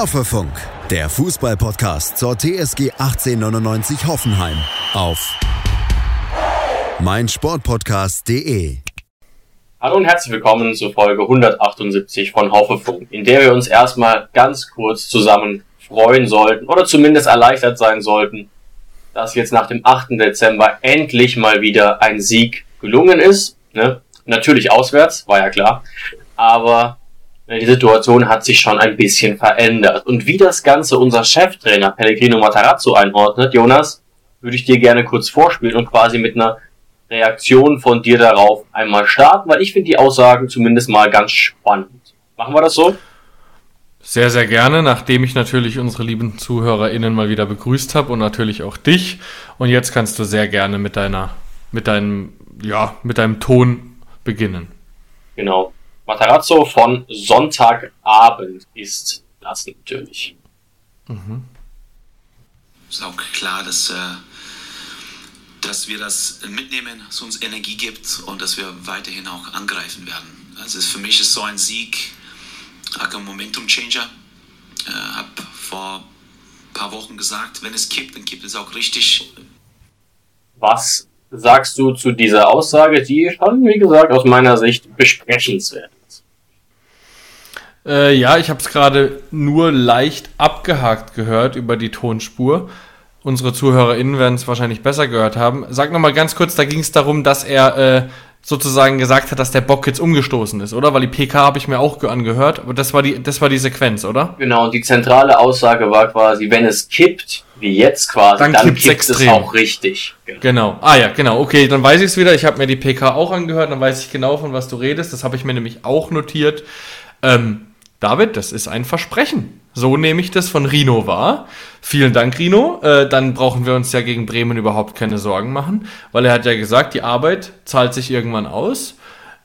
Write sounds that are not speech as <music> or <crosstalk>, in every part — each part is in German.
Hoffefunk, der Fußballpodcast zur TSG 1899 Hoffenheim auf meinsportpodcast.de. Hallo und herzlich willkommen zur Folge 178 von Hoffefunk, in der wir uns erstmal ganz kurz zusammen freuen sollten oder zumindest erleichtert sein sollten, dass jetzt nach dem 8. Dezember endlich mal wieder ein Sieg gelungen ist. Ne? Natürlich auswärts, war ja klar. Aber die Situation hat sich schon ein bisschen verändert. Und wie das Ganze unser Cheftrainer Pellegrino Matarazzo einordnet, Jonas, würde ich dir gerne kurz vorspielen und quasi mit einer Reaktion von dir darauf einmal starten, weil ich finde die Aussagen zumindest mal ganz spannend. Machen wir das so? Sehr, sehr gerne, nachdem ich natürlich unsere lieben ZuhörerInnen mal wieder begrüßt habe und natürlich auch dich. Und jetzt kannst du sehr gerne mit deiner, mit deinem, ja, mit deinem Ton beginnen. Genau. Matarazzo von Sonntagabend ist das natürlich. Mhm. Ist auch klar, dass, äh, dass wir das mitnehmen, es uns Energie gibt und dass wir weiterhin auch angreifen werden. Also für mich ist so ein Sieg ein Momentum Changer. Äh, habe vor ein paar Wochen gesagt, wenn es kippt, dann kippt es auch richtig. Was sagst du zu dieser Aussage, die schon, wie gesagt, aus meiner Sicht besprechenswert äh, ja, ich habe es gerade nur leicht abgehakt gehört über die Tonspur. Unsere ZuhörerInnen werden es wahrscheinlich besser gehört haben. Sag nochmal ganz kurz, da ging es darum, dass er äh, sozusagen gesagt hat, dass der Bock jetzt umgestoßen ist, oder? Weil die PK habe ich mir auch angehört, aber das war die, das war die Sequenz, oder? Genau, und die zentrale Aussage war quasi, wenn es kippt, wie jetzt quasi, dann, dann kippt extrem. es auch richtig. Genau. genau. Ah ja, genau. Okay, dann weiß ich es wieder. Ich habe mir die PK auch angehört, dann weiß ich genau, von was du redest. Das habe ich mir nämlich auch notiert. Ähm, David, das ist ein Versprechen. So nehme ich das von Rino wahr. Vielen Dank, Rino. Äh, dann brauchen wir uns ja gegen Bremen überhaupt keine Sorgen machen, weil er hat ja gesagt, die Arbeit zahlt sich irgendwann aus.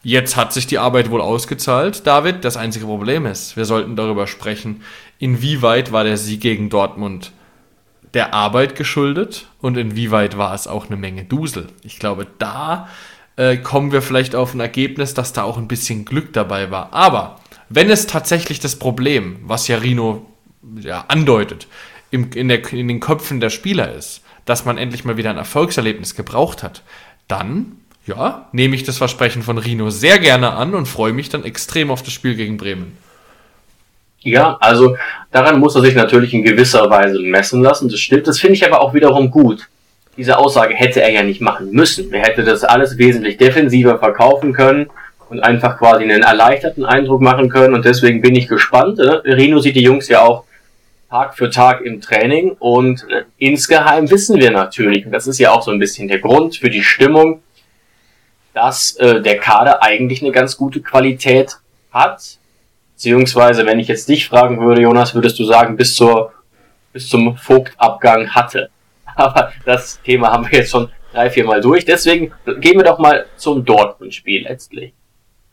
Jetzt hat sich die Arbeit wohl ausgezahlt, David. Das einzige Problem ist, wir sollten darüber sprechen, inwieweit war der Sieg gegen Dortmund der Arbeit geschuldet und inwieweit war es auch eine Menge Dusel. Ich glaube, da äh, kommen wir vielleicht auf ein Ergebnis, dass da auch ein bisschen Glück dabei war. Aber wenn es tatsächlich das Problem, was ja Rino ja, andeutet, im, in, der, in den Köpfen der Spieler ist, dass man endlich mal wieder ein Erfolgserlebnis gebraucht hat, dann, ja, nehme ich das Versprechen von Rino sehr gerne an und freue mich dann extrem auf das Spiel gegen Bremen. Ja, also daran muss er sich natürlich in gewisser Weise messen lassen. Das stimmt. Das finde ich aber auch wiederum gut. Diese Aussage hätte er ja nicht machen müssen. Er hätte das alles wesentlich defensiver verkaufen können und einfach quasi einen erleichterten Eindruck machen können. Und deswegen bin ich gespannt. Äh, Rino sieht die Jungs ja auch Tag für Tag im Training und äh, insgeheim wissen wir natürlich, und das ist ja auch so ein bisschen der Grund für die Stimmung, dass äh, der Kader eigentlich eine ganz gute Qualität hat. Beziehungsweise, wenn ich jetzt dich fragen würde, Jonas, würdest du sagen, bis zur bis zum Vogtabgang hatte. <laughs> Aber das Thema haben wir jetzt schon drei, vier Mal durch. Deswegen gehen wir doch mal zum Dortmund-Spiel letztlich.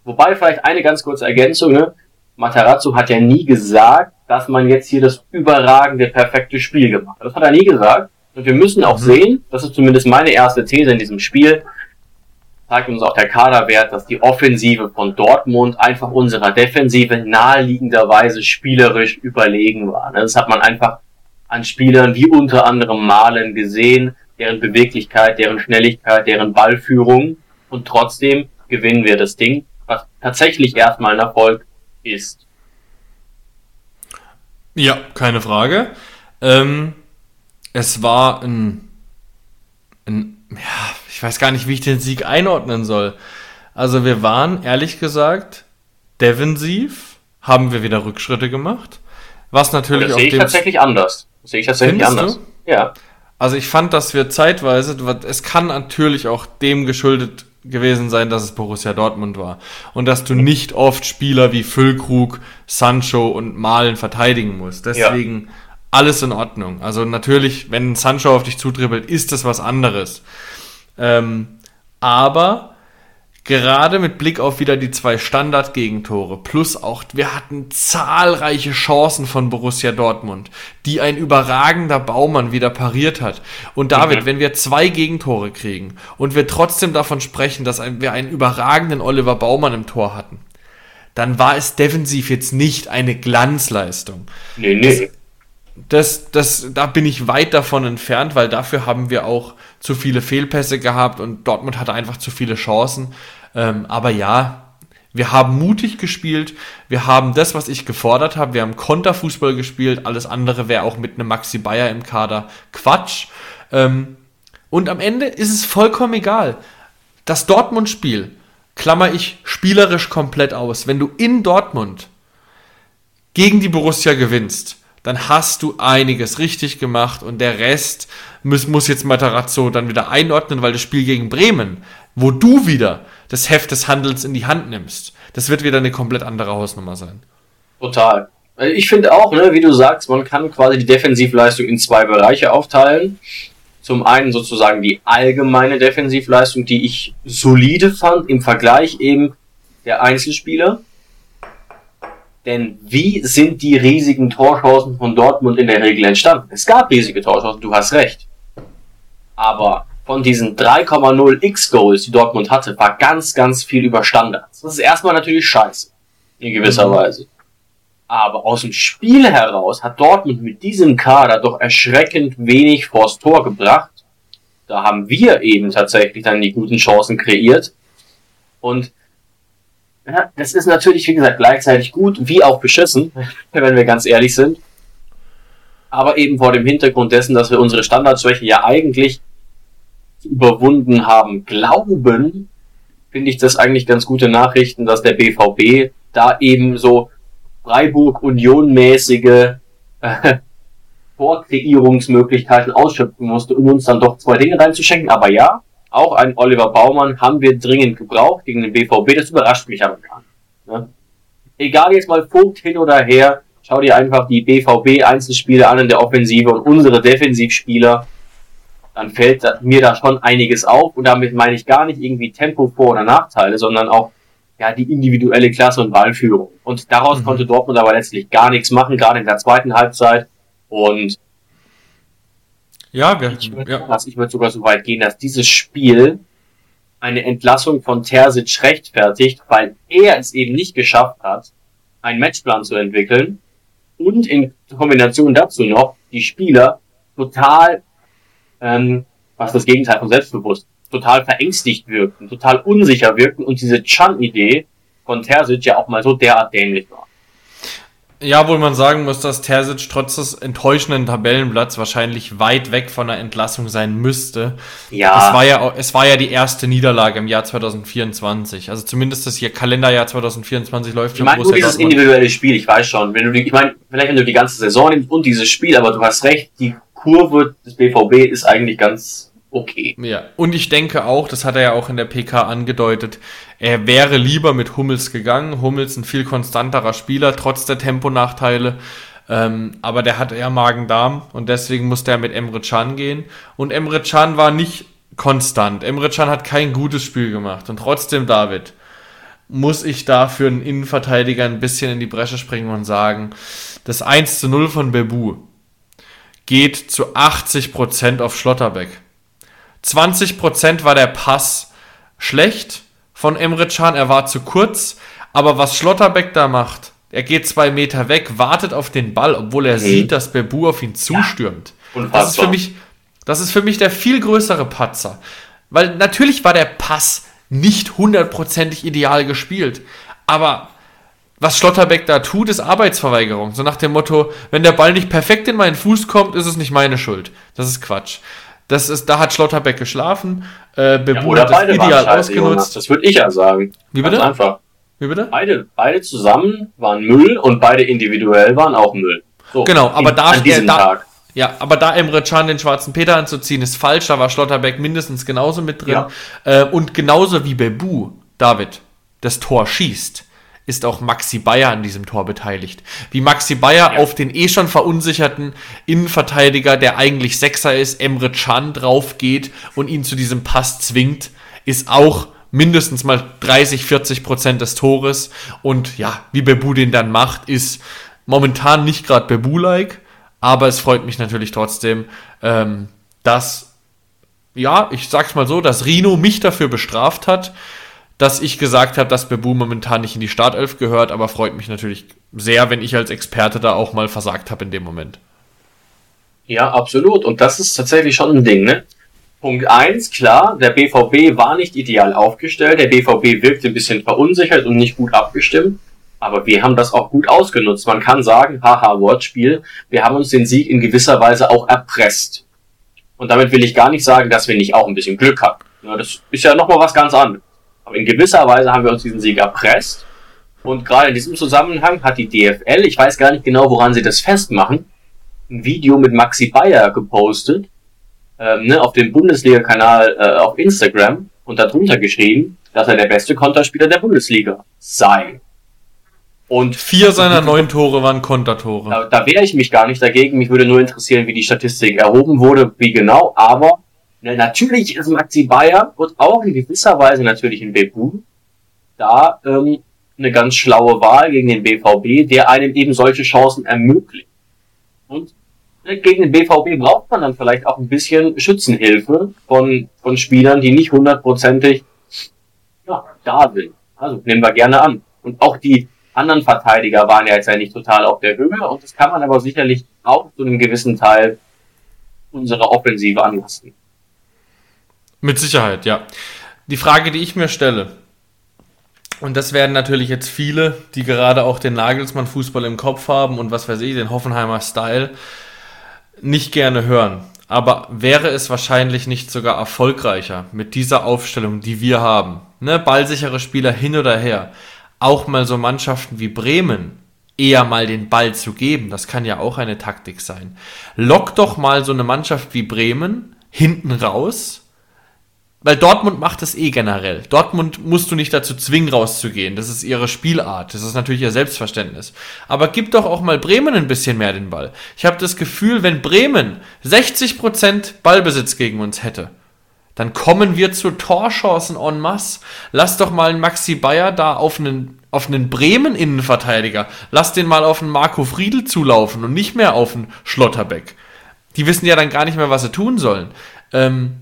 Wobei vielleicht eine ganz kurze Ergänzung, ne? Matarazzo hat ja nie gesagt, dass man jetzt hier das überragende, perfekte Spiel gemacht hat. Das hat er nie gesagt. Und wir müssen auch mhm. sehen, das ist zumindest meine erste These in diesem Spiel, zeigt uns auch der Kaderwert, dass die Offensive von Dortmund einfach unserer Defensive naheliegenderweise spielerisch überlegen war. Ne? Das hat man einfach an Spielern wie unter anderem Malen gesehen, deren Beweglichkeit, deren Schnelligkeit, deren Ballführung. Und trotzdem gewinnen wir das Ding tatsächlich erstmal ein Erfolg ist. Ja, keine Frage. Ähm, es war ein, ein, ja, ich weiß gar nicht, wie ich den Sieg einordnen soll. Also wir waren, ehrlich gesagt, defensiv, haben wir wieder Rückschritte gemacht. Was natürlich das sehe ich tatsächlich anders. Das sehe ich tatsächlich anders. Du? Ja. Also ich fand, dass wir zeitweise, es kann natürlich auch dem geschuldet gewesen sein, dass es Borussia Dortmund war. Und dass du nicht oft Spieler wie Füllkrug, Sancho und Malen verteidigen musst. Deswegen ja. alles in Ordnung. Also natürlich, wenn Sancho auf dich zutribbelt, ist das was anderes. Ähm, aber Gerade mit Blick auf wieder die zwei Standardgegentore, plus auch, wir hatten zahlreiche Chancen von Borussia Dortmund, die ein überragender Baumann wieder pariert hat. Und David, mhm. wenn wir zwei Gegentore kriegen und wir trotzdem davon sprechen, dass wir einen überragenden Oliver Baumann im Tor hatten, dann war es defensiv jetzt nicht eine Glanzleistung. Nee, nee. Das, das, da bin ich weit davon entfernt, weil dafür haben wir auch zu viele Fehlpässe gehabt und Dortmund hatte einfach zu viele Chancen. Ähm, aber ja, wir haben mutig gespielt, wir haben das, was ich gefordert habe, wir haben Konterfußball gespielt, alles andere wäre auch mit einem Maxi Bayer im Kader Quatsch. Ähm, und am Ende ist es vollkommen egal. Das Dortmund-Spiel klammer ich spielerisch komplett aus. Wenn du in Dortmund gegen die Borussia gewinnst, dann hast du einiges richtig gemacht und der Rest muss, muss jetzt Matarazzo dann wieder einordnen, weil das Spiel gegen Bremen, wo du wieder das Heft des Handelns in die Hand nimmst, das wird wieder eine komplett andere Hausnummer sein. Total. Ich finde auch, ne, wie du sagst, man kann quasi die Defensivleistung in zwei Bereiche aufteilen. Zum einen sozusagen die allgemeine Defensivleistung, die ich solide fand im Vergleich eben der Einzelspieler. Denn wie sind die riesigen Torchancen von Dortmund in der Regel entstanden? Es gab riesige Torchancen, du hast recht. Aber von diesen 3,0 X-Goals, die Dortmund hatte, war ganz, ganz viel über Standards. Das ist erstmal natürlich scheiße. In gewisser mhm. Weise. Aber aus dem Spiel heraus hat Dortmund mit diesem Kader doch erschreckend wenig vors Tor gebracht. Da haben wir eben tatsächlich dann die guten Chancen kreiert. Und das ist natürlich, wie gesagt, gleichzeitig gut wie auch beschissen, wenn wir ganz ehrlich sind. Aber eben vor dem Hintergrund dessen, dass wir unsere Standardschwäche ja eigentlich überwunden haben, glauben, finde ich das eigentlich ganz gute Nachrichten, dass der BVB da eben so Freiburg-Union-mäßige äh, Vorkreierungsmöglichkeiten ausschöpfen musste, um uns dann doch zwei Dinge reinzuschenken. Aber ja, auch ein Oliver Baumann haben wir dringend gebraucht gegen den BVB. Das überrascht mich aber gar nicht. Ne? Egal jetzt mal Vogt hin oder her, schau dir einfach die BVB-Einzelspiele an in der Offensive und unsere Defensivspieler. Dann fällt mir da schon einiges auf. Und damit meine ich gar nicht irgendwie Tempo, Vor- oder Nachteile, sondern auch ja, die individuelle Klasse und Ballführung. Und daraus mhm. konnte Dortmund aber letztlich gar nichts machen, gerade in der zweiten Halbzeit. Und ja, wir, ich würde ja. würd sogar so weit gehen, dass dieses Spiel eine Entlassung von Terzic rechtfertigt, weil er es eben nicht geschafft hat, einen Matchplan zu entwickeln und in Kombination dazu noch die Spieler total, ähm, was das Gegenteil von selbstbewusst, total verängstigt wirkten, total unsicher wirkten und diese Chan-Idee von Terzic ja auch mal so derart dämlich war. Ja, wohl man sagen muss, dass Terzic trotz des enttäuschenden Tabellenplatz wahrscheinlich weit weg von der Entlassung sein müsste. Ja. Es war ja, es war ja die erste Niederlage im Jahr 2024. Also zumindest das hier Kalenderjahr 2024 läuft schon. Ich meine, nur dieses individuelle Spiel, ich weiß schon. Wenn du die, ich meine, vielleicht wenn du die ganze Saison nimmst und dieses Spiel, aber du hast recht, die Kurve des BVB ist eigentlich ganz okay. Ja, und ich denke auch, das hat er ja auch in der PK angedeutet, er wäre lieber mit Hummels gegangen. Hummels ein viel konstanterer Spieler, trotz der Temponachteile. Ähm, aber der hatte ja Magen-Darm und deswegen musste er mit Emre Can gehen. Und Emre Can war nicht konstant. Emre Can hat kein gutes Spiel gemacht. Und trotzdem, David, muss ich da für einen Innenverteidiger ein bisschen in die Bresche springen und sagen, das 1 zu 0 von Bebu geht zu 80% auf Schlotterbeck. 20% war der Pass schlecht von Emre Can, er war zu kurz, aber was Schlotterbeck da macht, er geht zwei Meter weg, wartet auf den Ball, obwohl er mhm. sieht, dass Bebu auf ihn zustürmt. Ja, das ist für mich, das ist für mich der viel größere Patzer. Weil natürlich war der Pass nicht hundertprozentig ideal gespielt, aber was Schlotterbeck da tut, ist Arbeitsverweigerung. So nach dem Motto, wenn der Ball nicht perfekt in meinen Fuß kommt, ist es nicht meine Schuld. Das ist Quatsch. Das ist, da hat Schlotterbeck geschlafen. Äh, Bebu ja, hat das ideal ausgenutzt. Das würde ich ja sagen. Wie bitte? Ganz einfach. Wie bitte? Beide, beide zusammen waren Müll und beide individuell waren auch Müll. So, genau, aber in, da, an diesem da, Tag. Ja, aber da Emre Can den schwarzen Peter anzuziehen, ist falsch. Da war Schlotterbeck mindestens genauso mit drin. Ja. Äh, und genauso wie Bebu, David, das Tor schießt ist auch Maxi Bayer an diesem Tor beteiligt. Wie Maxi Bayer ja. auf den eh schon verunsicherten Innenverteidiger, der eigentlich Sechser ist, Emre Can drauf geht und ihn zu diesem Pass zwingt, ist auch mindestens mal 30, 40 Prozent des Tores. Und ja, wie Bebu den dann macht, ist momentan nicht gerade Bebu-like, aber es freut mich natürlich trotzdem, ähm, dass, ja, ich sag's mal so, dass Rino mich dafür bestraft hat, dass ich gesagt habe, dass Bebu momentan nicht in die Startelf gehört, aber freut mich natürlich sehr, wenn ich als Experte da auch mal versagt habe in dem Moment. Ja, absolut. Und das ist tatsächlich schon ein Ding, ne? Punkt eins klar, der BVB war nicht ideal aufgestellt, der BVB wirkte ein bisschen verunsichert und nicht gut abgestimmt, aber wir haben das auch gut ausgenutzt. Man kann sagen, haha, Wortspiel, wir haben uns den Sieg in gewisser Weise auch erpresst. Und damit will ich gar nicht sagen, dass wir nicht auch ein bisschen Glück hatten. Das ist ja nochmal was ganz anderes. Aber in gewisser Weise haben wir uns diesen Sieg erpresst. Und gerade in diesem Zusammenhang hat die DFL, ich weiß gar nicht genau, woran sie das festmachen, ein Video mit Maxi Bayer gepostet, ähm, ne, auf dem Bundesliga-Kanal äh, auf Instagram und darunter geschrieben, dass er der beste Konterspieler der Bundesliga sei. Und vier seiner neun Tore waren Kontertore. Da, da wehre ich mich gar nicht dagegen. Mich würde nur interessieren, wie die Statistik erhoben wurde, wie genau. Aber natürlich ist Maxi Bayer und auch in gewisser Weise natürlich in Bebu da ähm, eine ganz schlaue Wahl gegen den BVB, der einem eben solche Chancen ermöglicht. Und gegen den BVB braucht man dann vielleicht auch ein bisschen Schützenhilfe von, von Spielern, die nicht hundertprozentig ja, da sind. Also nehmen wir gerne an. Und auch die anderen Verteidiger waren ja jetzt ja nicht total auf der Höhe und das kann man aber sicherlich auch zu einem gewissen Teil unserer Offensive anlassen. Mit Sicherheit, ja. Die Frage, die ich mir stelle, und das werden natürlich jetzt viele, die gerade auch den Nagelsmann-Fußball im Kopf haben und was weiß ich, den Hoffenheimer Style, nicht gerne hören. Aber wäre es wahrscheinlich nicht sogar erfolgreicher mit dieser Aufstellung, die wir haben? Ne, ballsichere Spieler hin oder her. Auch mal so Mannschaften wie Bremen eher mal den Ball zu geben. Das kann ja auch eine Taktik sein. Lock doch mal so eine Mannschaft wie Bremen hinten raus weil Dortmund macht es eh generell. Dortmund musst du nicht dazu zwingen, rauszugehen. Das ist ihre Spielart. Das ist natürlich ihr Selbstverständnis. Aber gib doch auch mal Bremen ein bisschen mehr den Ball. Ich habe das Gefühl, wenn Bremen 60% Ballbesitz gegen uns hätte, dann kommen wir zu Torchancen en masse. Lass doch mal einen Maxi Bayer da auf einen, auf einen Bremen-Innenverteidiger. Lass den mal auf einen Marco Friedl zulaufen und nicht mehr auf einen Schlotterbeck. Die wissen ja dann gar nicht mehr, was sie tun sollen. Ähm,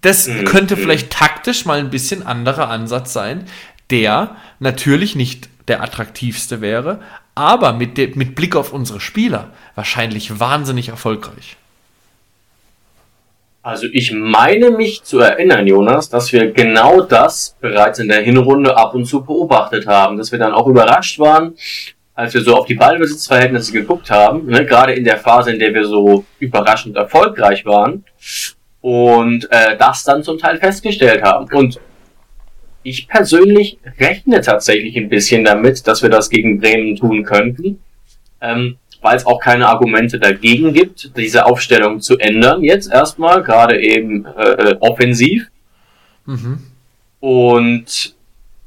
das mhm. könnte mhm. vielleicht taktisch mal ein bisschen anderer Ansatz sein, der natürlich nicht der attraktivste wäre, aber mit, de, mit Blick auf unsere Spieler wahrscheinlich wahnsinnig erfolgreich. Also ich meine mich zu erinnern, Jonas, dass wir genau das bereits in der Hinrunde ab und zu beobachtet haben, dass wir dann auch überrascht waren, als wir so auf die Ballbesitzverhältnisse geguckt haben, ne, gerade in der Phase, in der wir so überraschend erfolgreich waren, und äh, das dann zum Teil festgestellt haben. Und ich persönlich rechne tatsächlich ein bisschen damit, dass wir das gegen Bremen tun könnten, ähm, weil es auch keine Argumente dagegen gibt, diese Aufstellung zu ändern jetzt erstmal, gerade eben äh, äh, offensiv. Mhm. Und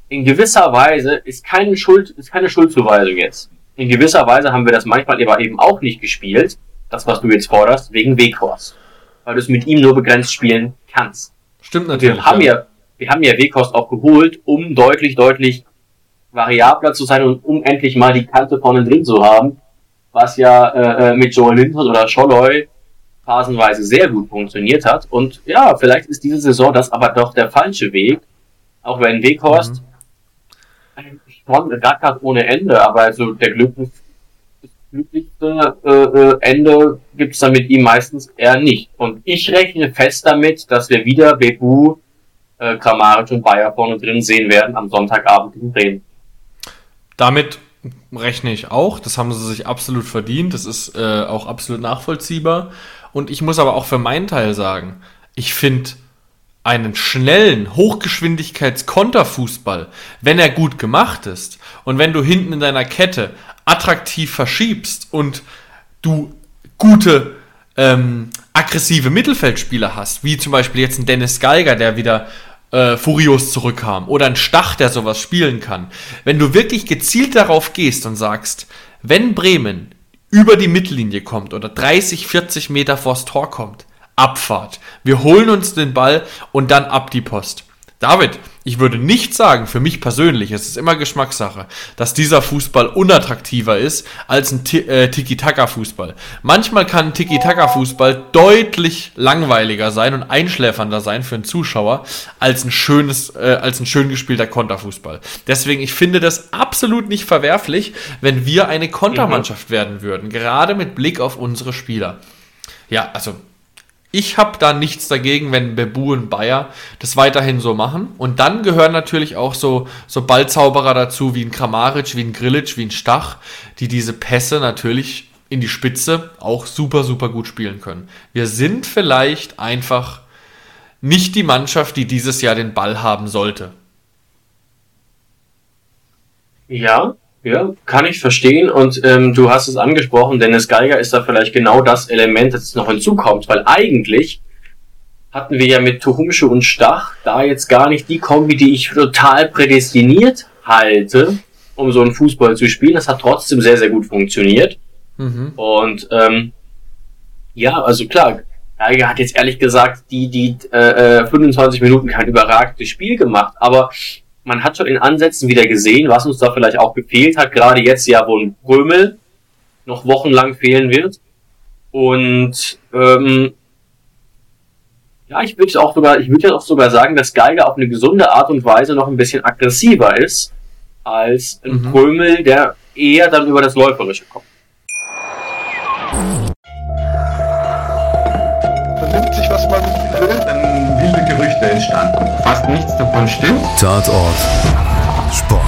in gewisser Weise ist keine Schuld, ist keine Schuldzuweisung jetzt. In gewisser Weise haben wir das manchmal aber eben auch nicht gespielt, das was du jetzt forderst, wegen Weghorst weil du es mit ihm nur begrenzt spielen kannst. Stimmt natürlich. Wir haben ja, wir haben ja Wekost auch geholt, um deutlich, deutlich variabler zu sein und um endlich mal die Kante vorne drin zu haben, was ja äh, äh mit Joel Linton oder Scholloy phasenweise sehr gut funktioniert hat. Und ja, vielleicht ist diese Saison das aber doch der falsche Weg, auch wenn Weghorst mhm. schon rackert ohne Ende, aber also der Glück glücklichste äh, Ende gibt es dann mit ihm meistens eher nicht. Und ich rechne fest damit, dass wir wieder Bebu, äh, Kramaric und Bayer vorne drin sehen werden am Sonntagabend in Bremen. Damit rechne ich auch. Das haben sie sich absolut verdient. Das ist äh, auch absolut nachvollziehbar. Und ich muss aber auch für meinen Teil sagen, ich finde einen schnellen Hochgeschwindigkeits-Konterfußball, wenn er gut gemacht ist und wenn du hinten in deiner Kette attraktiv verschiebst und du gute ähm, aggressive Mittelfeldspieler hast, wie zum Beispiel jetzt ein Dennis Geiger, der wieder äh, furios zurückkam, oder ein Stach, der sowas spielen kann, wenn du wirklich gezielt darauf gehst und sagst, wenn Bremen über die Mittellinie kommt oder 30, 40 Meter vors Tor kommt, Abfahrt. Wir holen uns den Ball und dann ab die Post. David, ich würde nicht sagen, für mich persönlich, es ist immer Geschmackssache, dass dieser Fußball unattraktiver ist als ein äh, Tiki-Taka-Fußball. Manchmal kann ein Tiki-Taka-Fußball deutlich langweiliger sein und einschläfernder sein für einen Zuschauer als ein schönes, äh, als ein schön gespielter Konterfußball. Deswegen, ich finde das absolut nicht verwerflich, wenn wir eine Kontermannschaft mhm. werden würden, gerade mit Blick auf unsere Spieler. Ja, also ich habe da nichts dagegen, wenn Bebu und Bayer das weiterhin so machen. Und dann gehören natürlich auch so, so Ballzauberer dazu, wie ein Kramaric, wie ein Grillic, wie ein Stach, die diese Pässe natürlich in die Spitze auch super, super gut spielen können. Wir sind vielleicht einfach nicht die Mannschaft, die dieses Jahr den Ball haben sollte. Ja, ja, kann ich verstehen. Und ähm, du hast es angesprochen, Dennis Geiger ist da vielleicht genau das Element, das noch hinzukommt, weil eigentlich hatten wir ja mit Tuhumsche und Stach da jetzt gar nicht die Kombi, die ich total prädestiniert halte, um so einen Fußball zu spielen. Das hat trotzdem sehr, sehr gut funktioniert. Mhm. Und ähm, ja, also klar, Geiger hat jetzt ehrlich gesagt die, die äh, 25 äh, Minuten kein überragendes Spiel gemacht, aber man hat schon in Ansätzen wieder gesehen, was uns da vielleicht auch gefehlt hat, gerade jetzt ja, wo ein Römel noch wochenlang fehlen wird. Und ähm, ja, ich würde auch sogar, ich würde ja auch sogar sagen, dass Geiger auf eine gesunde Art und Weise noch ein bisschen aggressiver ist als ein mhm. Prömel, der eher dann über das Läuferische kommt. Entstanden. Fast nichts davon stimmt. Tatort. Sport.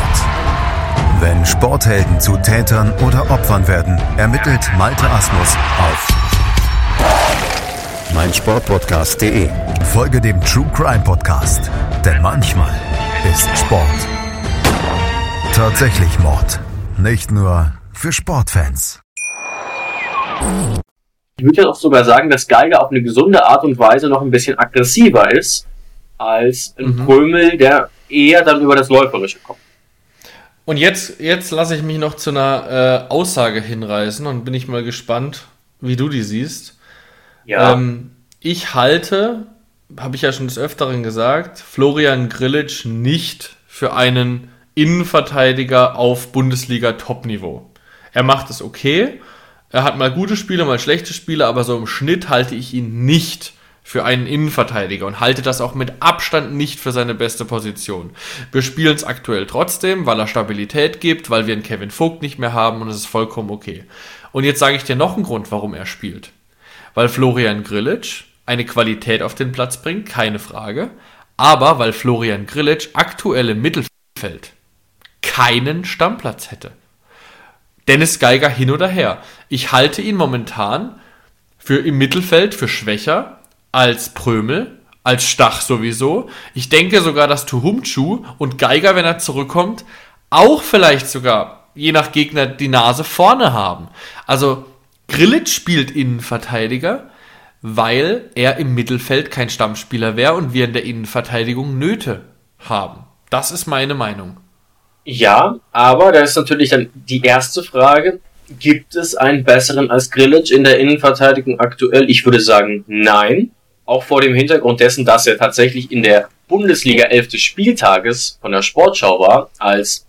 Wenn Sporthelden zu Tätern oder Opfern werden, ermittelt Malte Asmus auf meinsportpodcast.de. Folge dem True Crime Podcast, denn manchmal ist Sport tatsächlich Mord. Nicht nur für Sportfans. Ich würde ja auch sogar sagen, dass Geiger auf eine gesunde Art und Weise noch ein bisschen aggressiver ist als ein mhm. Prömel, der eher dann über das Läuferische kommt. Und jetzt, jetzt lasse ich mich noch zu einer äh, Aussage hinreißen und bin ich mal gespannt, wie du die siehst. Ja. Ähm, ich halte, habe ich ja schon des Öfteren gesagt, Florian Grillitsch nicht für einen Innenverteidiger auf Bundesliga-Topniveau. Er macht es okay. Er hat mal gute Spiele, mal schlechte Spiele, aber so im Schnitt halte ich ihn nicht für einen Innenverteidiger und halte das auch mit Abstand nicht für seine beste Position. Wir spielen es aktuell trotzdem, weil er Stabilität gibt, weil wir einen Kevin Vogt nicht mehr haben und es ist vollkommen okay. Und jetzt sage ich dir noch einen Grund, warum er spielt. Weil Florian Grillitsch eine Qualität auf den Platz bringt, keine Frage, aber weil Florian Grillitsch aktuell im Mittelfeld keinen Stammplatz hätte. Dennis Geiger hin oder her. Ich halte ihn momentan für im Mittelfeld für schwächer als Prömel, als Stach sowieso. Ich denke sogar, dass Tuhumchu und Geiger, wenn er zurückkommt, auch vielleicht sogar, je nach Gegner, die Nase vorne haben. Also Grillitsch spielt Innenverteidiger, weil er im Mittelfeld kein Stammspieler wäre und wir in der Innenverteidigung Nöte haben. Das ist meine Meinung. Ja, aber da ist natürlich dann die erste Frage, gibt es einen besseren als Grillitsch in der Innenverteidigung aktuell? Ich würde sagen, nein auch vor dem Hintergrund dessen, dass er tatsächlich in der Bundesliga 11 des Spieltages von der Sportschau war, als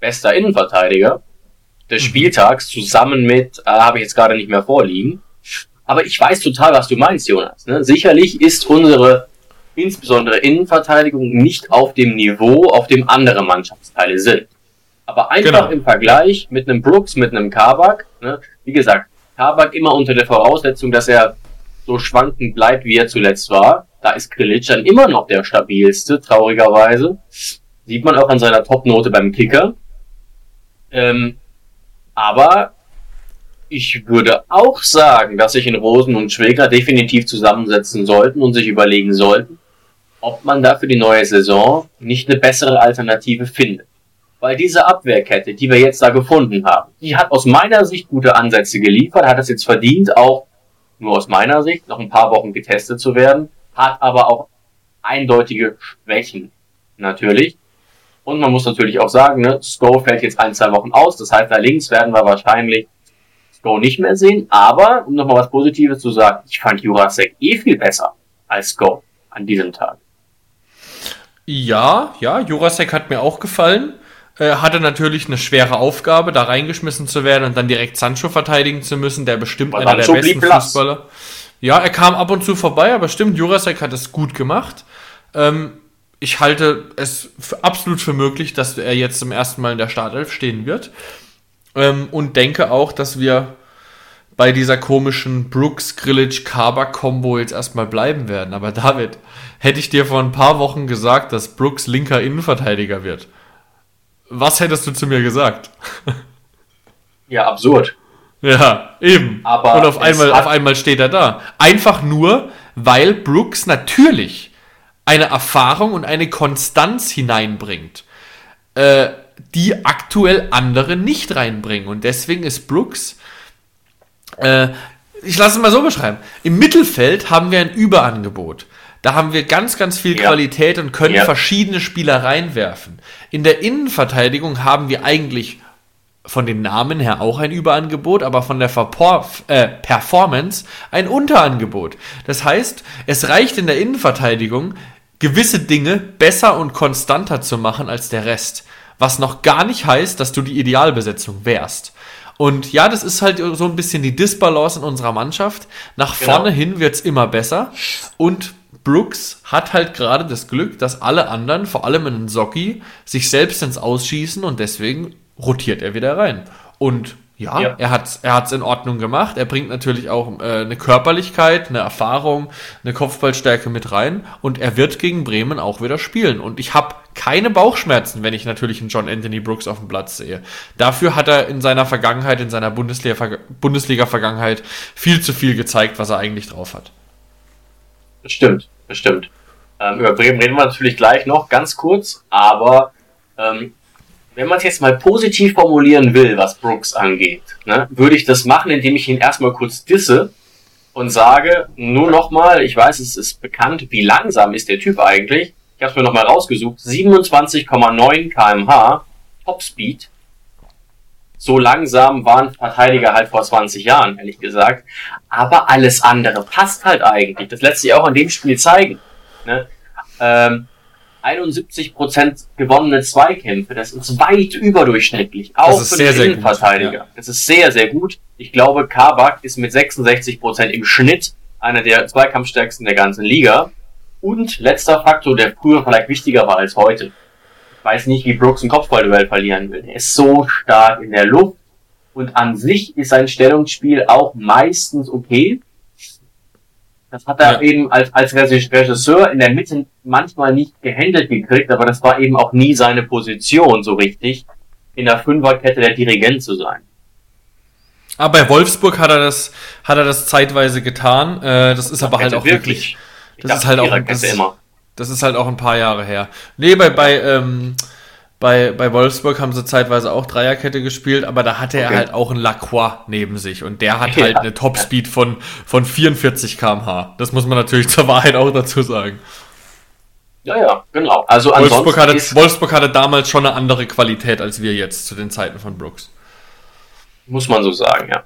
bester Innenverteidiger des mhm. Spieltags, zusammen mit, äh, habe ich jetzt gerade nicht mehr vorliegen. Aber ich weiß total, was du meinst, Jonas. Ne? Sicherlich ist unsere insbesondere Innenverteidigung nicht auf dem Niveau, auf dem andere Mannschaftsteile sind. Aber einfach genau. im Vergleich mit einem Brooks, mit einem Kabak, ne? wie gesagt, Kabak immer unter der Voraussetzung, dass er so schwankend bleibt, wie er zuletzt war. Da ist Grilic dann immer noch der stabilste, traurigerweise. Sieht man auch an seiner Topnote beim Kicker. Ähm, aber ich würde auch sagen, dass sich in Rosen und Schwegler definitiv zusammensetzen sollten und sich überlegen sollten, ob man da für die neue Saison nicht eine bessere Alternative findet. Weil diese Abwehrkette, die wir jetzt da gefunden haben, die hat aus meiner Sicht gute Ansätze geliefert, hat es jetzt verdient, auch nur aus meiner Sicht, noch ein paar Wochen getestet zu werden, hat aber auch eindeutige Schwächen, natürlich. Und man muss natürlich auch sagen, ne, Sko fällt jetzt ein, zwei Wochen aus, das heißt, da links werden wir wahrscheinlich Sko nicht mehr sehen, aber, um nochmal was Positives zu sagen, ich fand Jurasek eh viel besser als Sko an diesem Tag. Ja, ja, Jurasek hat mir auch gefallen. Äh, hatte natürlich eine schwere Aufgabe, da reingeschmissen zu werden und dann direkt Sancho verteidigen zu müssen, der bestimmt einer der besten blass. Fußballer. Ja, er kam ab und zu vorbei, aber stimmt, Jurasek hat es gut gemacht. Ähm, ich halte es für, absolut für möglich, dass er jetzt zum ersten Mal in der Startelf stehen wird. Ähm, und denke auch, dass wir bei dieser komischen Brooks Grillage Kabak Combo jetzt erstmal bleiben werden. Aber David, hätte ich dir vor ein paar Wochen gesagt, dass Brooks linker Innenverteidiger wird. Was hättest du zu mir gesagt? Ja, absurd. Ja, eben. Aber Und auf einmal, auf einmal steht er da. Einfach nur, weil Brooks natürlich eine Erfahrung und eine Konstanz hineinbringt, äh, die aktuell andere nicht reinbringen. Und deswegen ist Brooks, äh, ich lasse es mal so beschreiben, im Mittelfeld haben wir ein Überangebot. Da haben wir ganz, ganz viel Ja. Qualität und können Ja. verschiedene Spieler reinwerfen. In der Innenverteidigung haben wir eigentlich von den Namen her auch ein Überangebot, aber von der Verpor äh, Performance ein Unterangebot. Das heißt, es reicht in der Innenverteidigung, gewisse Dinge besser und konstanter zu machen als der Rest. Was noch gar nicht heißt, dass du die Idealbesetzung wärst. Und ja, das ist halt so ein bisschen die Disbalance in unserer Mannschaft. Nach Genau. vorne hin wird's immer besser. Und Brooks hat halt gerade das Glück, dass alle anderen, vor allem in Socki, sich selbst ins Ausschießen und deswegen rotiert er wieder rein. Und ja, Ja. er hat er hat's in Ordnung gemacht. Er bringt natürlich auch äh, eine Körperlichkeit, eine Erfahrung, eine Kopfballstärke mit rein und er wird gegen Bremen auch wieder spielen. Und ich habe keine Bauchschmerzen, wenn ich natürlich einen John Anthony Brooks auf dem Platz sehe. Dafür hat er in seiner Vergangenheit, in seiner Bundesliga- Bundesliga-Vergangenheit viel zu viel gezeigt, was er eigentlich drauf hat. Bestimmt, bestimmt. Ähm, über Bremen reden wir natürlich gleich noch, ganz kurz, aber ähm, wenn man es jetzt mal positiv formulieren will, was Brooks angeht, ne, würde ich das machen, indem ich ihn erstmal kurz disse und sage, nur nochmal, ich weiß, es ist bekannt, wie langsam ist der Typ eigentlich. Ich habe es mir nochmal rausgesucht, 27,9 kmh, Topspeed. So langsam waren Verteidiger halt vor 20 Jahren, ehrlich gesagt. Aber alles andere passt halt eigentlich. Das lässt sich auch in dem Spiel zeigen. Ne? Ähm, 71% gewonnene Zweikämpfe, das ist weit überdurchschnittlich. Auch für sehr, den sehr gut, Innenverteidiger. ja. Das ist sehr, sehr gut. Ich glaube, Kabak ist mit 66% im Schnitt einer der Zweikampfstärksten der ganzen Liga. Und letzter Faktor, der früher vielleicht wichtiger war als heute. Ich weiß nicht, wie Brooks ein Kopfballduell verlieren will. Er ist so stark in der Luft. Und an sich ist sein Stellungsspiel auch meistens okay. Das hat er Ja. eben als, als Regisseur in der Mitte manchmal nicht gehandelt gekriegt, aber das war eben auch nie seine Position so richtig, in der Fünferkette der Dirigent zu sein. Aber bei Wolfsburg hat er das, hat er das zeitweise getan. Äh, das ist aber halt auch wirklich. Ich Das ist halt auch das, immer. Das ist halt auch ein paar Jahre her. Nee, bei, bei, ähm, bei, bei Wolfsburg haben sie zeitweise auch Dreierkette gespielt, aber da hatte er Okay. halt auch einen Lacroix neben sich und der hat <laughs> Ja. halt eine Topspeed von, von 44 km/h. Das muss man natürlich <laughs> zur Wahrheit auch dazu sagen. Ja, ja, genau. Also Wolfsburg hatte, Wolfsburg hatte damals schon eine andere Qualität als wir jetzt zu den Zeiten von Brooks. muss man so sagen, ja.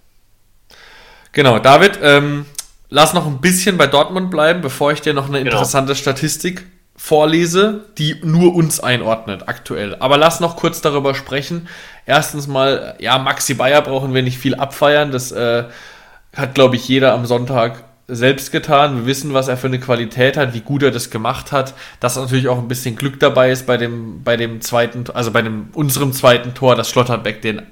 Genau, David, ähm, lass noch ein bisschen bei Dortmund bleiben, bevor ich dir noch eine Genau. interessante Statistik vorlese, die nur uns einordnet aktuell. Aber lass noch kurz darüber sprechen. Erstens mal, ja, Maxi Bayer brauchen wir nicht viel abfeiern. Das äh, hat, glaube ich, jeder am Sonntag selbst getan. Wir wissen, was er für eine Qualität hat, wie gut er das gemacht hat. Dass natürlich auch ein bisschen Glück dabei ist bei dem, bei dem zweiten, also bei dem, unserem zweiten Tor, dass Schlotterbeck den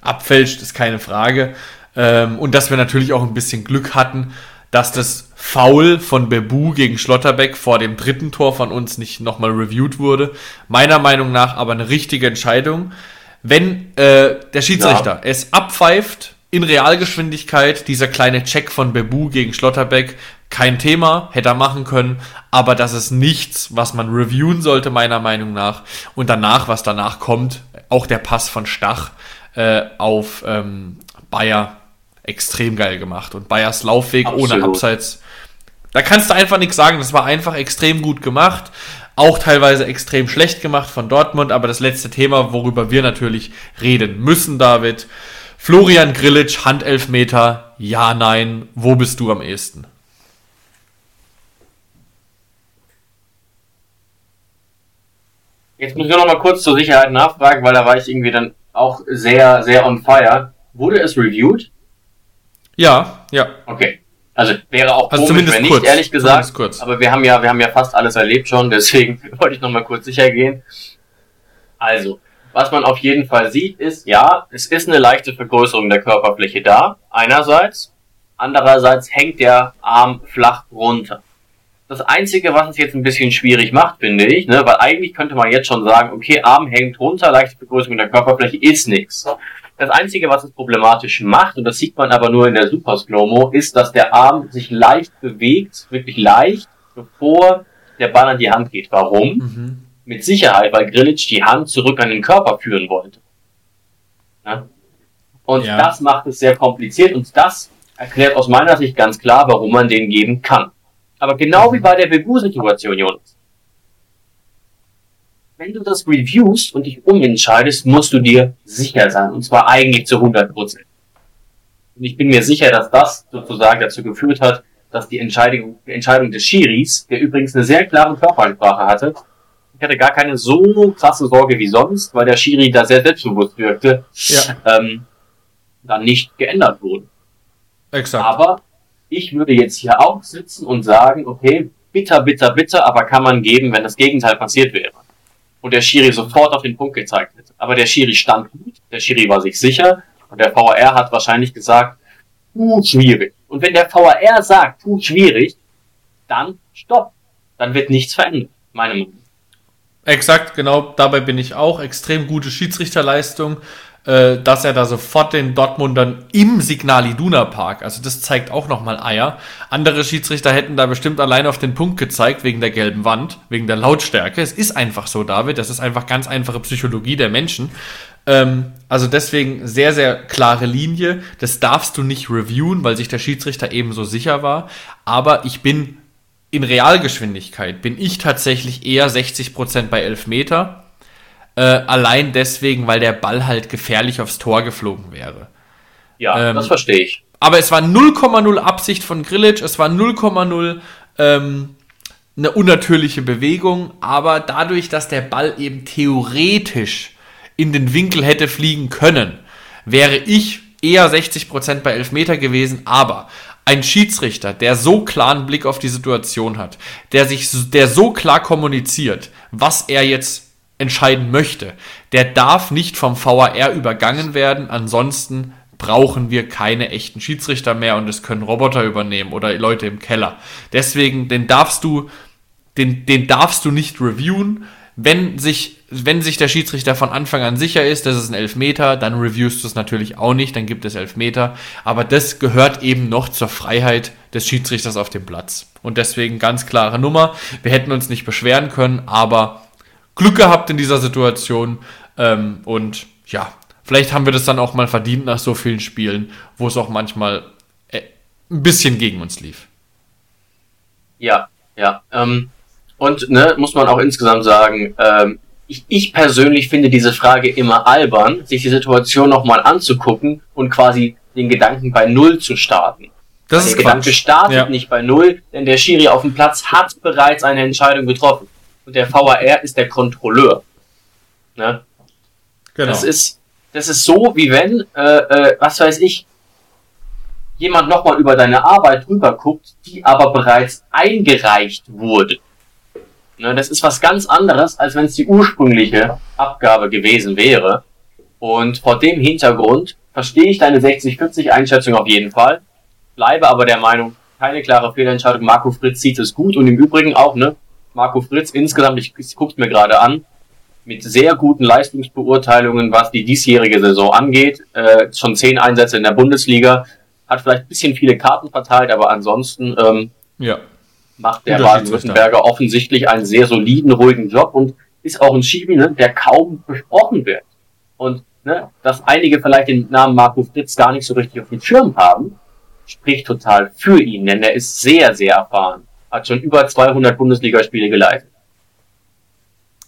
abfälscht, ist keine Frage. Ähm, und dass wir natürlich auch ein bisschen Glück hatten, dass das Foul von Bebu gegen Schlotterbeck vor dem dritten Tor von uns nicht nochmal reviewed wurde. Meiner Meinung nach aber eine richtige Entscheidung. Wenn äh, der Schiedsrichter es abpfeift in Realgeschwindigkeit, dieser kleine Check von Bebu gegen Schlotterbeck, kein Thema, hätte er machen können, aber das ist nichts, was man reviewen sollte, meiner Meinung nach. Und danach, was danach kommt, auch der Pass von Stach äh, auf ähm, Bayer, extrem geil gemacht. Und Bayers Laufweg ohne Absolut. Abseits, da kannst du einfach nichts sagen. Das war einfach extrem gut gemacht. Auch teilweise extrem schlecht gemacht von Dortmund. Aber das letzte Thema, worüber wir natürlich reden müssen, David. Florian Grillitsch, Handelfmeter. Ja, nein. Wo bist du am ehesten? Jetzt muss ich noch mal kurz zur Sicherheit nachfragen, weil da war ich irgendwie dann auch sehr, sehr on fire. Wurde es reviewed? Ja, ja. Okay. Also wäre auch Also komisch, zumindest wenn nicht, kurz. ehrlich gesagt. Aber wir haben ja, wir haben ja fast alles erlebt schon, <laughs> deswegen wollte ich noch mal kurz sicher gehen. Also, was man auf jeden Fall sieht, ist, ja, es ist eine leichte Vergrößerung der Körperfläche da, einerseits. Andererseits hängt der Arm flach runter. Das Einzige, was es jetzt ein bisschen schwierig macht, finde ich, ne, weil eigentlich könnte man jetzt schon sagen, okay, Arm hängt runter, leichte Vergrößerung der Körperfläche ist nichts. Das Einzige, was es problematisch macht, und das sieht man aber nur in der Super Slow-Mo, ist, dass der Arm sich leicht bewegt, wirklich leicht, bevor der Ball an die Hand geht. Warum? Mit Sicherheit, weil Grilic die Hand zurück an den Körper führen wollte. Ja? Und Ja. das macht es sehr kompliziert und das erklärt aus meiner Sicht ganz klar, warum man den geben kann. Aber genau wie bei der Bebu-Situation, Jonas. Wenn du das reviewst und dich umentscheidest, musst du dir sicher sein. Und zwar eigentlich zu 100 Prozent. Und ich bin mir sicher, dass das sozusagen dazu geführt hat, dass die Entscheidung, die Entscheidung des Schiris, der übrigens eine sehr klare Körpersprache hatte, ich hatte gar keine so krasse Sorge wie sonst, weil der Schiri da sehr selbstbewusst wirkte, Ja, ähm, dann nicht geändert wurde. exakt. Aber ich würde jetzt hier auch sitzen und sagen, okay, bitter, bitter, bitter, aber kann man geben, wenn das Gegenteil passiert wäre. Und der Schiri sofort auf den Punkt gezeigt hätte. Aber der Schiri stand gut, der Schiri war sich sicher und der VAR hat wahrscheinlich gesagt, puh, schwierig. Und wenn der VAR sagt, puh, schwierig, dann stopp. Dann wird nichts verändert, meine Meinung. Exakt, genau, dabei bin ich auch. Extrem gute Schiedsrichterleistung, äh, dass er da sofort den Dortmundern im Signal Iduna Park, also das zeigt auch nochmal Eier. Andere Schiedsrichter hätten da bestimmt allein auf den Punkt gezeigt, wegen der gelben Wand, wegen der Lautstärke. Es ist einfach so, David, das ist einfach ganz einfache Psychologie der Menschen. Ähm, also deswegen sehr, sehr klare Linie. Das darfst du nicht reviewen, weil sich der Schiedsrichter eben so sicher war. Aber ich bin in Realgeschwindigkeit bin ich tatsächlich eher 60% bei Elfmeter. Äh, allein deswegen, weil der Ball halt gefährlich aufs Tor geflogen wäre. Ja, Ähm, das verstehe ich. Aber es war 0,0 Absicht von Grilic, es war 0,0 ähm, eine unnatürliche Bewegung, aber dadurch, dass der Ball eben theoretisch in den Winkel hätte fliegen können, wäre ich eher 60% bei Elfmeter gewesen, aber ein Schiedsrichter, der so klaren Blick auf die Situation hat, der sich, der so klar kommuniziert, was er jetzt entscheiden möchte, der darf nicht vom VAR übergangen werden, ansonsten brauchen wir keine echten Schiedsrichter mehr und es können Roboter übernehmen oder Leute im Keller. Deswegen, den darfst du, den, den darfst du nicht reviewen. Wenn sich, wenn sich der Schiedsrichter von Anfang an sicher ist, das ist ein Elfmeter, dann reviewst du es natürlich auch nicht, dann gibt es Elfmeter. Aber das gehört eben noch zur Freiheit des Schiedsrichters auf dem Platz. Und deswegen ganz klare Nummer. Wir hätten uns nicht beschweren können, aber Glück gehabt in dieser Situation. Ähm, und ja, vielleicht haben wir das dann auch mal verdient nach so vielen Spielen, wo es auch manchmal äh, ein bisschen gegen uns lief. Ja, ja. Ähm, und ne, muss man auch insgesamt sagen, ähm, ich, ich persönlich finde diese Frage immer albern, sich die Situation nochmal anzugucken und quasi den Gedanken bei Null zu starten. Das der ist Gedanke startet Ja. nicht bei Null, denn der Schiri auf dem Platz hat bereits eine Entscheidung getroffen. Und der VAR ist der Kontrolleur. Ne? Genau. Das ist, das ist so, wie wenn, äh, äh, was weiß ich, jemand nochmal über deine Arbeit drüber guckt, die aber bereits eingereicht wurde. Ne, das ist was ganz anderes, als wenn es die ursprüngliche Abgabe gewesen wäre. Und vor dem Hintergrund verstehe ich deine 60-40 Einschätzung auf jeden Fall, bleibe aber der Meinung, keine klare Fehlentscheidung. Marco Fritz sieht es gut und im Übrigen auch, ne? Marco Fritz insgesamt, ich, ich guck's mir gerade an, mit sehr guten Leistungsbeurteilungen, was die diesjährige Saison angeht. Äh, schon zehn Einsätze in der Bundesliga, hat vielleicht ein bisschen viele Karten verteilt, aber ansonsten ähm, ja. macht der Baden-Württemberger offensichtlich einen sehr soliden, ruhigen Job und ist auch ein Schiri, ne, der kaum besprochen wird. Und ne, dass einige vielleicht den Namen Marco Fritz gar nicht so richtig auf dem Schirm haben, spricht total für ihn, denn er ist sehr, sehr erfahren. Hat schon über 200 Bundesligaspiele geleitet.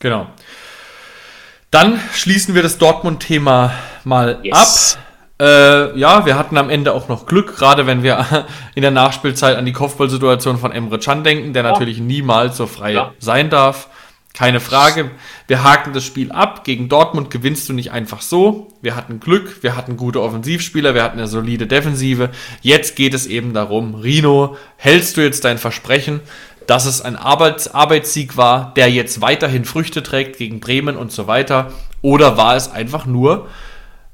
Genau. Dann schließen wir das Dortmund-Thema mal Yes. ab. Äh, ja, wir hatten am Ende auch noch Glück, gerade wenn wir <laughs> in der Nachspielzeit an die Kopfballsituation von Emre Can denken, der natürlich niemals so frei Ja. sein darf. Keine Frage. Wir haken das Spiel ab. Gegen Dortmund gewinnst du nicht einfach so. Wir hatten Glück, wir hatten gute Offensivspieler, wir hatten eine solide Defensive. Jetzt geht es eben darum, Rino, hältst du jetzt dein Versprechen, dass es ein Arbeits Arbeitssieg war, der jetzt weiterhin Früchte trägt gegen Bremen und so weiter? Oder war es einfach nur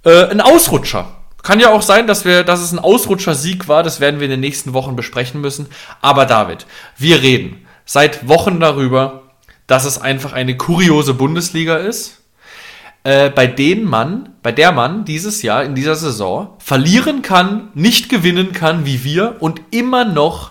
äh, ein Ausrutscher? Kann ja auch sein, dass, wir, dass es ein Ausrutscher-Sieg war. Das werden wir in den nächsten Wochen besprechen müssen. Aber David, wir reden seit Wochen darüber, dass es einfach eine kuriose Bundesliga ist, äh, bei denen man, bei der man dieses Jahr in dieser Saison verlieren kann, nicht gewinnen kann wie wir und immer noch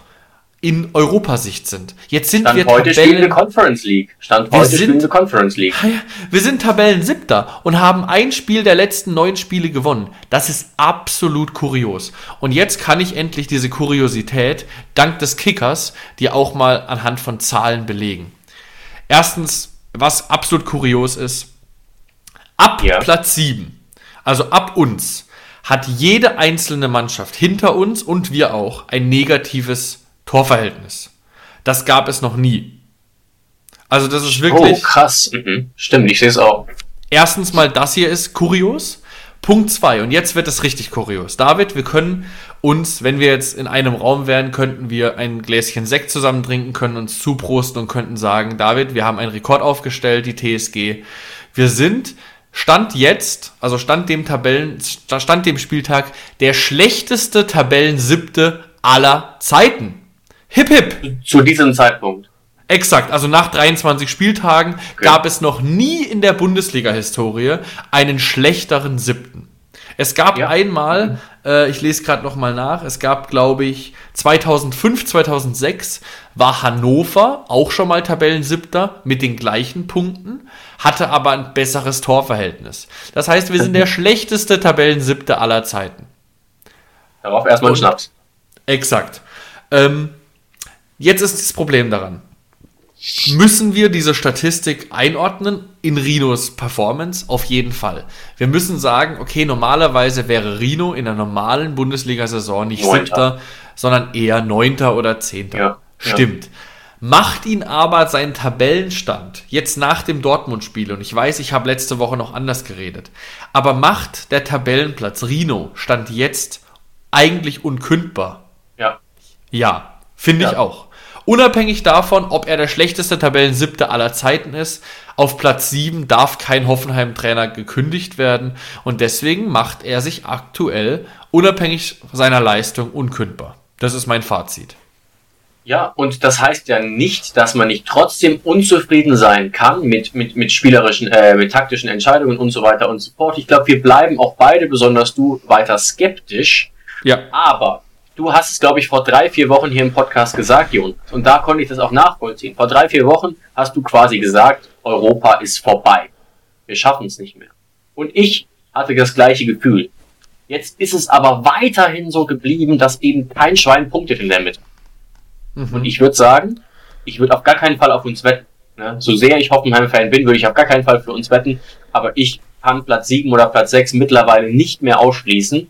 in Europasicht sind. Jetzt sind Stand wir heute Tabellen, spielen wir Conference League. Stand Wir heute sind- spielen wir Conference League. Ah wir sind Tabellen siebter und haben ein Spiel der letzten neun Spiele gewonnen. Das ist absolut kurios. Und jetzt kann ich endlich diese Kuriosität dank des Kickers dir auch mal anhand von Zahlen belegen. Erstens, was absolut kurios ist, ab Ja. Platz 7, also ab uns, hat jede einzelne Mannschaft hinter uns und wir auch ein negatives Torverhältnis. Das gab es noch nie. Also das ist wirklich. Oh, krass. Mhm. Stimmt, ich sehe es auch. Erstens mal, das hier ist kurios. Punkt zwei und jetzt wird es richtig kurios. David, wir können uns, wenn wir jetzt in einem Raum wären, könnten wir ein Gläschen Sekt zusammen trinken, können uns zuprosten und könnten sagen, David, wir haben einen Rekord aufgestellt, die TSG. Wir sind Stand jetzt, also Stand dem Tabellen, Stand dem Spieltag, der schlechteste Tabellensiebte aller Zeiten. Hip hip! Zu diesem Zeitpunkt. Exakt, also nach 23 Spieltagen gab es noch nie in der Bundesliga-Historie einen schlechteren siebten. Es gab Ja. einmal, äh, ich lese gerade noch mal nach, es gab, glaube ich, 2005, 2006 war Hannover auch schon mal Tabellensiebter mit den gleichen Punkten, hatte aber ein besseres Torverhältnis. Das heißt, wir sind der schlechteste Tabellensiebte aller Zeiten. Darauf erstmal ein Schnaps. Exakt. Ähm, jetzt ist das Problem daran. Müssen wir diese Statistik einordnen in Rinos Performance? Auf jeden Fall. Wir müssen sagen, okay, normalerweise wäre Rino in der normalen Bundesliga-Saison nicht Neunter. siebter, sondern eher neunter oder zehnter. Ja, ja. Stimmt. Macht ihn aber seinen Tabellenstand jetzt nach dem Dortmund-Spiel, und ich weiß, ich habe letzte Woche noch anders geredet, aber macht der Tabellenplatz Rino Stand jetzt eigentlich unkündbar? Ja. Ja, finde ich Ja. auch. Unabhängig davon, ob er der schlechteste Tabellensiebte aller Zeiten ist, auf Platz 7 darf kein Hoffenheim-Trainer gekündigt werden und deswegen macht er sich aktuell unabhängig seiner Leistung unkündbar. Das ist mein Fazit. Ja, und das heißt ja nicht, dass man nicht trotzdem unzufrieden sein kann mit, mit, mit spielerischen, äh, mit taktischen Entscheidungen und so weiter und so fort. Ich glaube, wir bleiben auch beide, besonders du, weiter skeptisch. Ja, Aber du hast es, glaube ich, vor drei, vier Wochen hier im Podcast gesagt, Jon. Und da konnte ich das auch nachvollziehen. Vor drei, vier Wochen hast du quasi gesagt, Europa ist vorbei. Wir schaffen es nicht mehr. Und ich hatte das gleiche Gefühl. Jetzt ist es aber weiterhin so geblieben, dass eben kein Schwein punktet in der Mitte. Und ich würde sagen, ich würde auf gar keinen Fall auf uns wetten. Ne? So sehr ich Hoffenheim-Fan bin, würde ich auf gar keinen Fall für uns wetten. Aber ich kann Platz 7 oder Platz 6 mittlerweile nicht mehr ausschließen,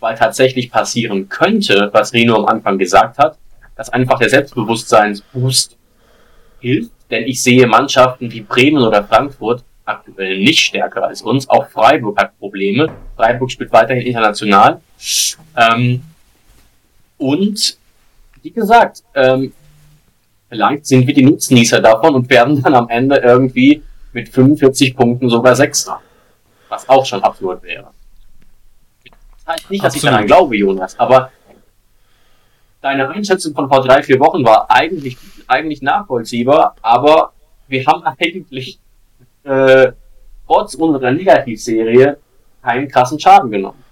weil tatsächlich passieren könnte, was Rino am Anfang gesagt hat, dass einfach der Selbstbewusstseinsboost hilft. Denn ich sehe Mannschaften wie Bremen oder Frankfurt aktuell nicht stärker als uns. Auch Freiburg hat Probleme. Freiburg spielt weiterhin international. Ähm, und wie gesagt, ähm, vielleicht sind wir die Nutznießer davon und werden dann am Ende irgendwie mit 45 Punkten sogar Sechster. Was auch schon absurd wäre. Heißt nicht, dass ich Absolut. daran glaube, Jonas, aber deine Einschätzung von vor drei, vier Wochen war eigentlich, eigentlich nachvollziehbar, aber wir haben eigentlich äh, trotz unserer Negativserie keinen krassen Schaden genommen.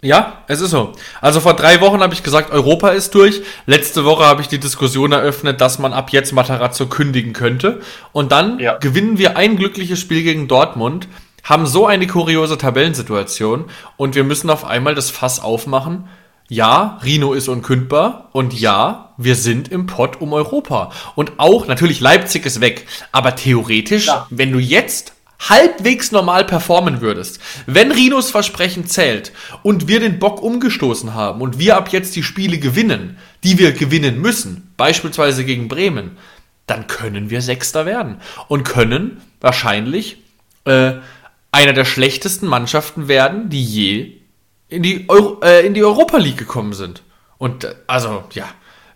Ja, es ist so. Also vor drei Wochen habe ich gesagt, Europa ist durch. Letzte Woche habe ich die Diskussion eröffnet, dass man ab jetzt Matarazzo kündigen könnte. Und dann Ja. gewinnen wir ein glückliches Spiel gegen Dortmund, haben so eine kuriose Tabellensituation und wir müssen auf einmal das Fass aufmachen. Ja, Rino ist unkündbar und ja, wir sind im Pott um Europa. Und auch, natürlich, Leipzig ist weg, aber theoretisch, Klar. wenn du jetzt halbwegs normal performen würdest, wenn Rinos Versprechen zählt und wir den Bock umgestoßen haben und wir ab jetzt die Spiele gewinnen, die wir gewinnen müssen, beispielsweise gegen Bremen, dann können wir Sechster werden und können wahrscheinlich äh, einer der schlechtesten Mannschaften werden, die je in die, Euro, äh, in die Europa League gekommen sind. Und äh, also, ja,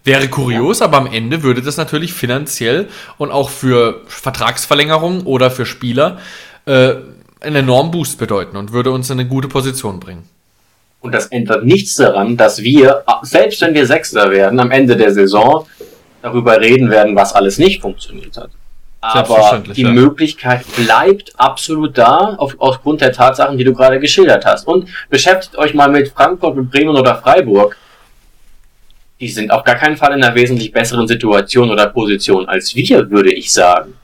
wäre kurios, ja. aber am Ende würde das natürlich finanziell und auch für Vertragsverlängerungen oder für Spieler äh, einen enormen Boost bedeuten und würde uns in eine gute Position bringen. Und das ändert nichts daran, dass wir, selbst wenn wir Sechster werden, am Ende der Saison darüber reden werden, was alles nicht funktioniert hat. Aber die ja. Möglichkeit bleibt absolut da, auf, aufgrund der Tatsachen, die du gerade geschildert hast. Und beschäftigt euch mal mit Frankfurt, mit Bremen oder Freiburg. Die sind auf gar keinen Fall in einer wesentlich besseren Situation oder Position als wir, würde ich sagen.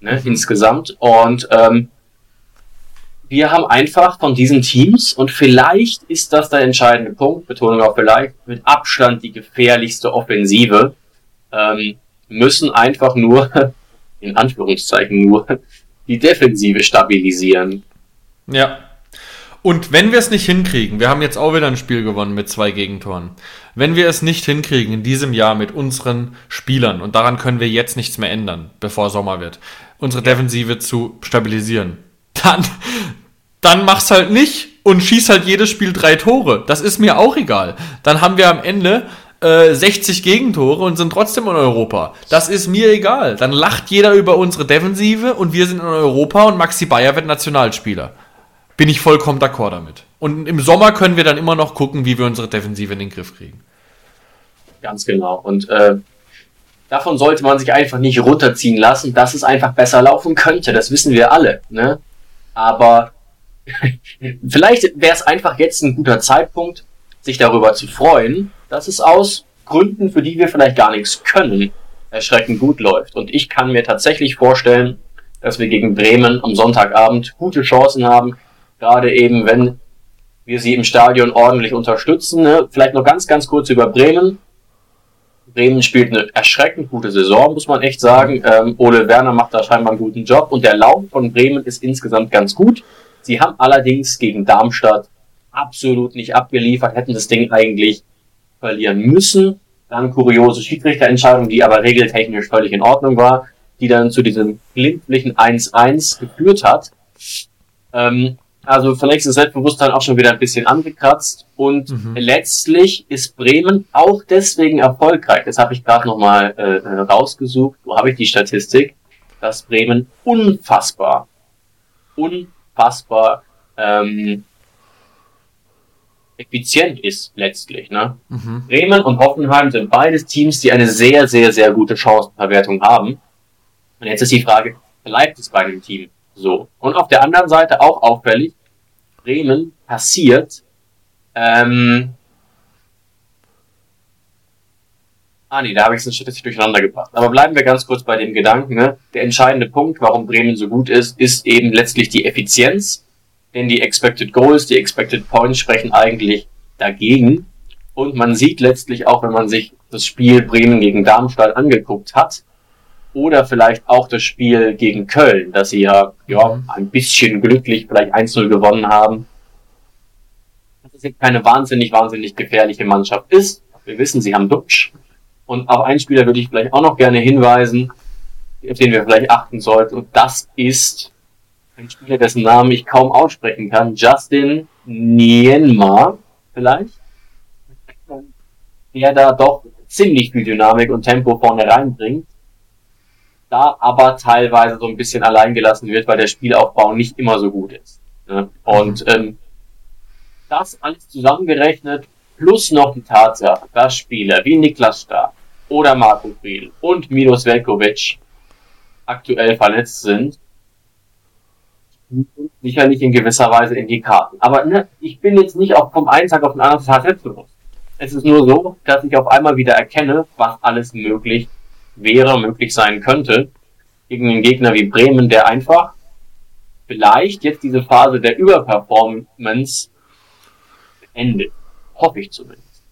Ne. Insgesamt. Und ähm, wir haben einfach von diesen Teams, und vielleicht ist das der entscheidende Punkt, Betonung auf vielleicht, mit Abstand die gefährlichste Offensive, ähm, müssen einfach nur <laughs> in Anführungszeichen nur, die Defensive stabilisieren. Ja. Und wenn wir es nicht hinkriegen, wir haben jetzt auch wieder ein Spiel gewonnen mit zwei Gegentoren. Wenn wir es nicht hinkriegen in diesem Jahr mit unseren Spielern, und daran können wir jetzt nichts mehr ändern, bevor Sommer wird, unsere Defensive zu stabilisieren, dann, dann mach's halt nicht und schieß halt jedes Spiel drei Tore. Das ist mir auch egal. Dann haben wir am Ende 60 äh, Gegentore und sind trotzdem in Europa. Das ist mir egal. Dann lacht jeder über unsere Defensive und wir sind in Europa und Maxi Bayer wird Nationalspieler. Bin ich vollkommen d'accord damit. Und im Sommer können wir dann immer noch gucken, wie wir unsere Defensive in den Griff kriegen. Ganz genau. Und äh, davon sollte man sich einfach nicht runterziehen lassen, dass es einfach besser laufen könnte. Das wissen wir alle. Ne? Aber <laughs> vielleicht wäre es einfach jetzt ein guter Zeitpunkt, sich darüber zu freuen, dass es aus Gründen, für die wir vielleicht gar nichts können, erschreckend gut läuft. Und ich kann mir tatsächlich vorstellen, dass wir gegen Bremen am Sonntagabend gute Chancen haben, gerade eben, wenn wir sie im Stadion ordentlich unterstützen. Ne? Vielleicht noch ganz, ganz kurz über Bremen. Bremen spielt eine erschreckend gute Saison, muss man echt sagen. Ähm, Ole Werner macht da scheinbar einen guten Job und der Lauf von Bremen ist insgesamt ganz gut. Sie haben allerdings gegen Darmstadt absolut nicht abgeliefert, hätten das Ding eigentlich verlieren müssen. Dann kuriose Schiedsrichterentscheidung, die aber regeltechnisch völlig in Ordnung war, die dann zu diesem glimpflichen 1-1 geführt hat. Ähm, also vielleicht ist Selbstbewusstsein auch schon wieder ein bisschen angekratzt. Und mhm. letztlich ist Bremen auch deswegen erfolgreich. Das habe ich gerade nochmal äh, rausgesucht. Wo habe ich die Statistik? Dass Bremen unfassbar, unfassbar ähm, effizient ist letztlich. Ne? Mhm. Bremen und Hoffenheim sind beides Teams, die eine sehr, sehr, sehr gute Chancenverwertung haben. Und jetzt ist die Frage, bleibt es bei dem Team so? Und auf der anderen Seite auch auffällig, Bremen passiert ähm, Ah nee, da habe ich es statistisch durcheinander gebracht. Aber bleiben wir ganz kurz bei dem Gedanken. Ne? Der entscheidende Punkt, warum Bremen so gut ist, ist eben letztlich die Effizienz denn die Expected Goals, die Expected Points sprechen eigentlich dagegen. Und man sieht letztlich auch, wenn man sich das Spiel Bremen gegen Darmstadt angeguckt hat, oder vielleicht auch das Spiel gegen Köln, dass sie ja, ja mhm. ein bisschen glücklich vielleicht 1-0 gewonnen haben. Dass es jetzt keine wahnsinnig, wahnsinnig gefährliche Mannschaft ist. Wir wissen, sie haben Dutsch. Und auf einen Spieler würde ich vielleicht auch noch gerne hinweisen, auf den wir vielleicht achten sollten. Und das ist ein Spieler, dessen Namen ich kaum aussprechen kann, Justin Nienma vielleicht, der da doch ziemlich viel Dynamik und Tempo vorne reinbringt, da aber teilweise so ein bisschen allein gelassen wird, weil der Spielaufbau nicht immer so gut ist. Ne? Und ähm, das alles zusammengerechnet, plus noch die Tatsache, dass Spieler wie Niklas Stark oder Marco Friedl und Milos Velkovic aktuell verletzt sind, sicherlich in gewisser Weise in die Karten. Aber ne, ich bin jetzt nicht auch vom einen Tag auf den anderen Tag selbstbewusst. Es ist nur so, dass ich auf einmal wieder erkenne, was alles möglich wäre, möglich sein könnte, gegen einen Gegner wie Bremen, der einfach vielleicht jetzt diese Phase der Überperformance endet. Hoffe ich zumindest.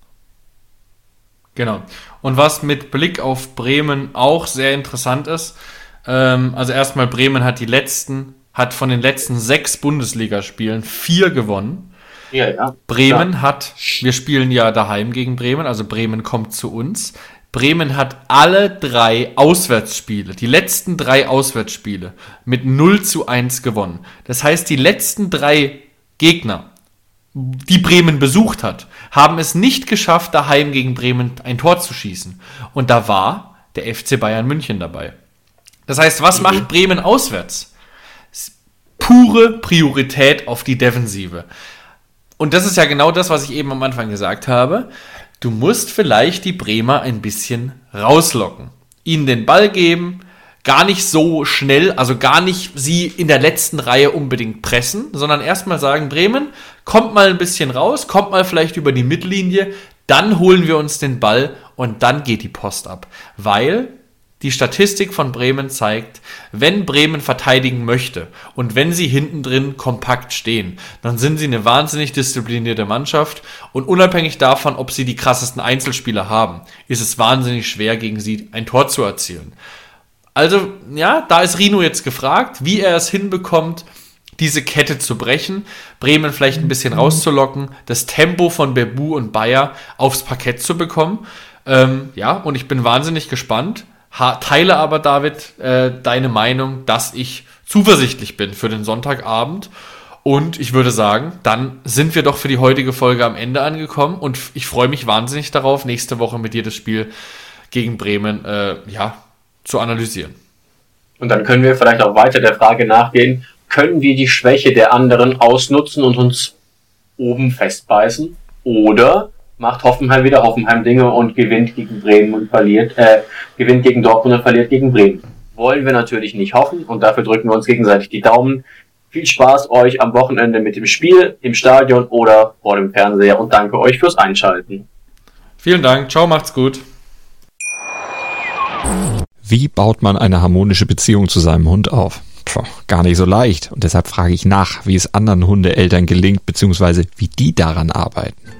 Genau. Und was mit Blick auf Bremen auch sehr interessant ist, ähm, also erstmal Bremen hat die letzten hat von den letzten sechs Bundesligaspielen vier gewonnen. Ja, ja. Bremen ja. hat, wir spielen ja daheim gegen Bremen, also Bremen kommt zu uns. Bremen hat alle drei Auswärtsspiele, die letzten drei Auswärtsspiele mit 0 zu 1 gewonnen. Das heißt, die letzten drei Gegner, die Bremen besucht hat, haben es nicht geschafft, daheim gegen Bremen ein Tor zu schießen. Und da war der FC Bayern München dabei. Das heißt, was macht Bremen auswärts? Pure Priorität auf die Defensive. Und das ist ja genau das, was ich eben am Anfang gesagt habe. Du musst vielleicht die Bremer ein bisschen rauslocken. Ihnen den Ball geben, gar nicht so schnell, also gar nicht sie in der letzten Reihe unbedingt pressen, sondern erstmal sagen, Bremen, kommt mal ein bisschen raus, kommt mal vielleicht über die Mittellinie, dann holen wir uns den Ball und dann geht die Post ab. Weil die Statistik von Bremen zeigt, wenn Bremen verteidigen möchte und wenn sie hinten drin kompakt stehen, dann sind sie eine wahnsinnig disziplinierte Mannschaft und unabhängig davon, ob sie die krassesten Einzelspieler haben, ist es wahnsinnig schwer gegen sie ein Tor zu erzielen. Also, ja, da ist Rino jetzt gefragt, wie er es hinbekommt, diese Kette zu brechen, Bremen vielleicht ein bisschen rauszulocken, das Tempo von Bebu und Bayer aufs Parkett zu bekommen. Ähm, ja, und ich bin wahnsinnig gespannt teile aber, David, äh, deine Meinung, dass ich zuversichtlich bin für den Sonntagabend. Und ich würde sagen, dann sind wir doch für die heutige Folge am Ende angekommen und ich freue mich wahnsinnig darauf, nächste Woche mit dir das Spiel gegen Bremen äh, ja, zu analysieren. Und dann können wir vielleicht auch weiter der Frage nachgehen, können wir die Schwäche der anderen ausnutzen und uns oben festbeißen? Oder macht Hoffenheim wieder Hoffenheim Dinge und gewinnt gegen Bremen und verliert, äh, gewinnt gegen Dortmund und verliert gegen Bremen. Wollen wir natürlich nicht hoffen und dafür drücken wir uns gegenseitig die Daumen. Viel Spaß euch am Wochenende mit dem Spiel im Stadion oder vor dem Fernseher und danke euch fürs Einschalten. Vielen Dank, ciao, macht's gut. Wie baut man eine harmonische Beziehung zu seinem Hund auf? Puh, gar nicht so leicht. Und deshalb frage ich nach, wie es anderen Hundeeltern gelingt, beziehungsweise wie die daran arbeiten.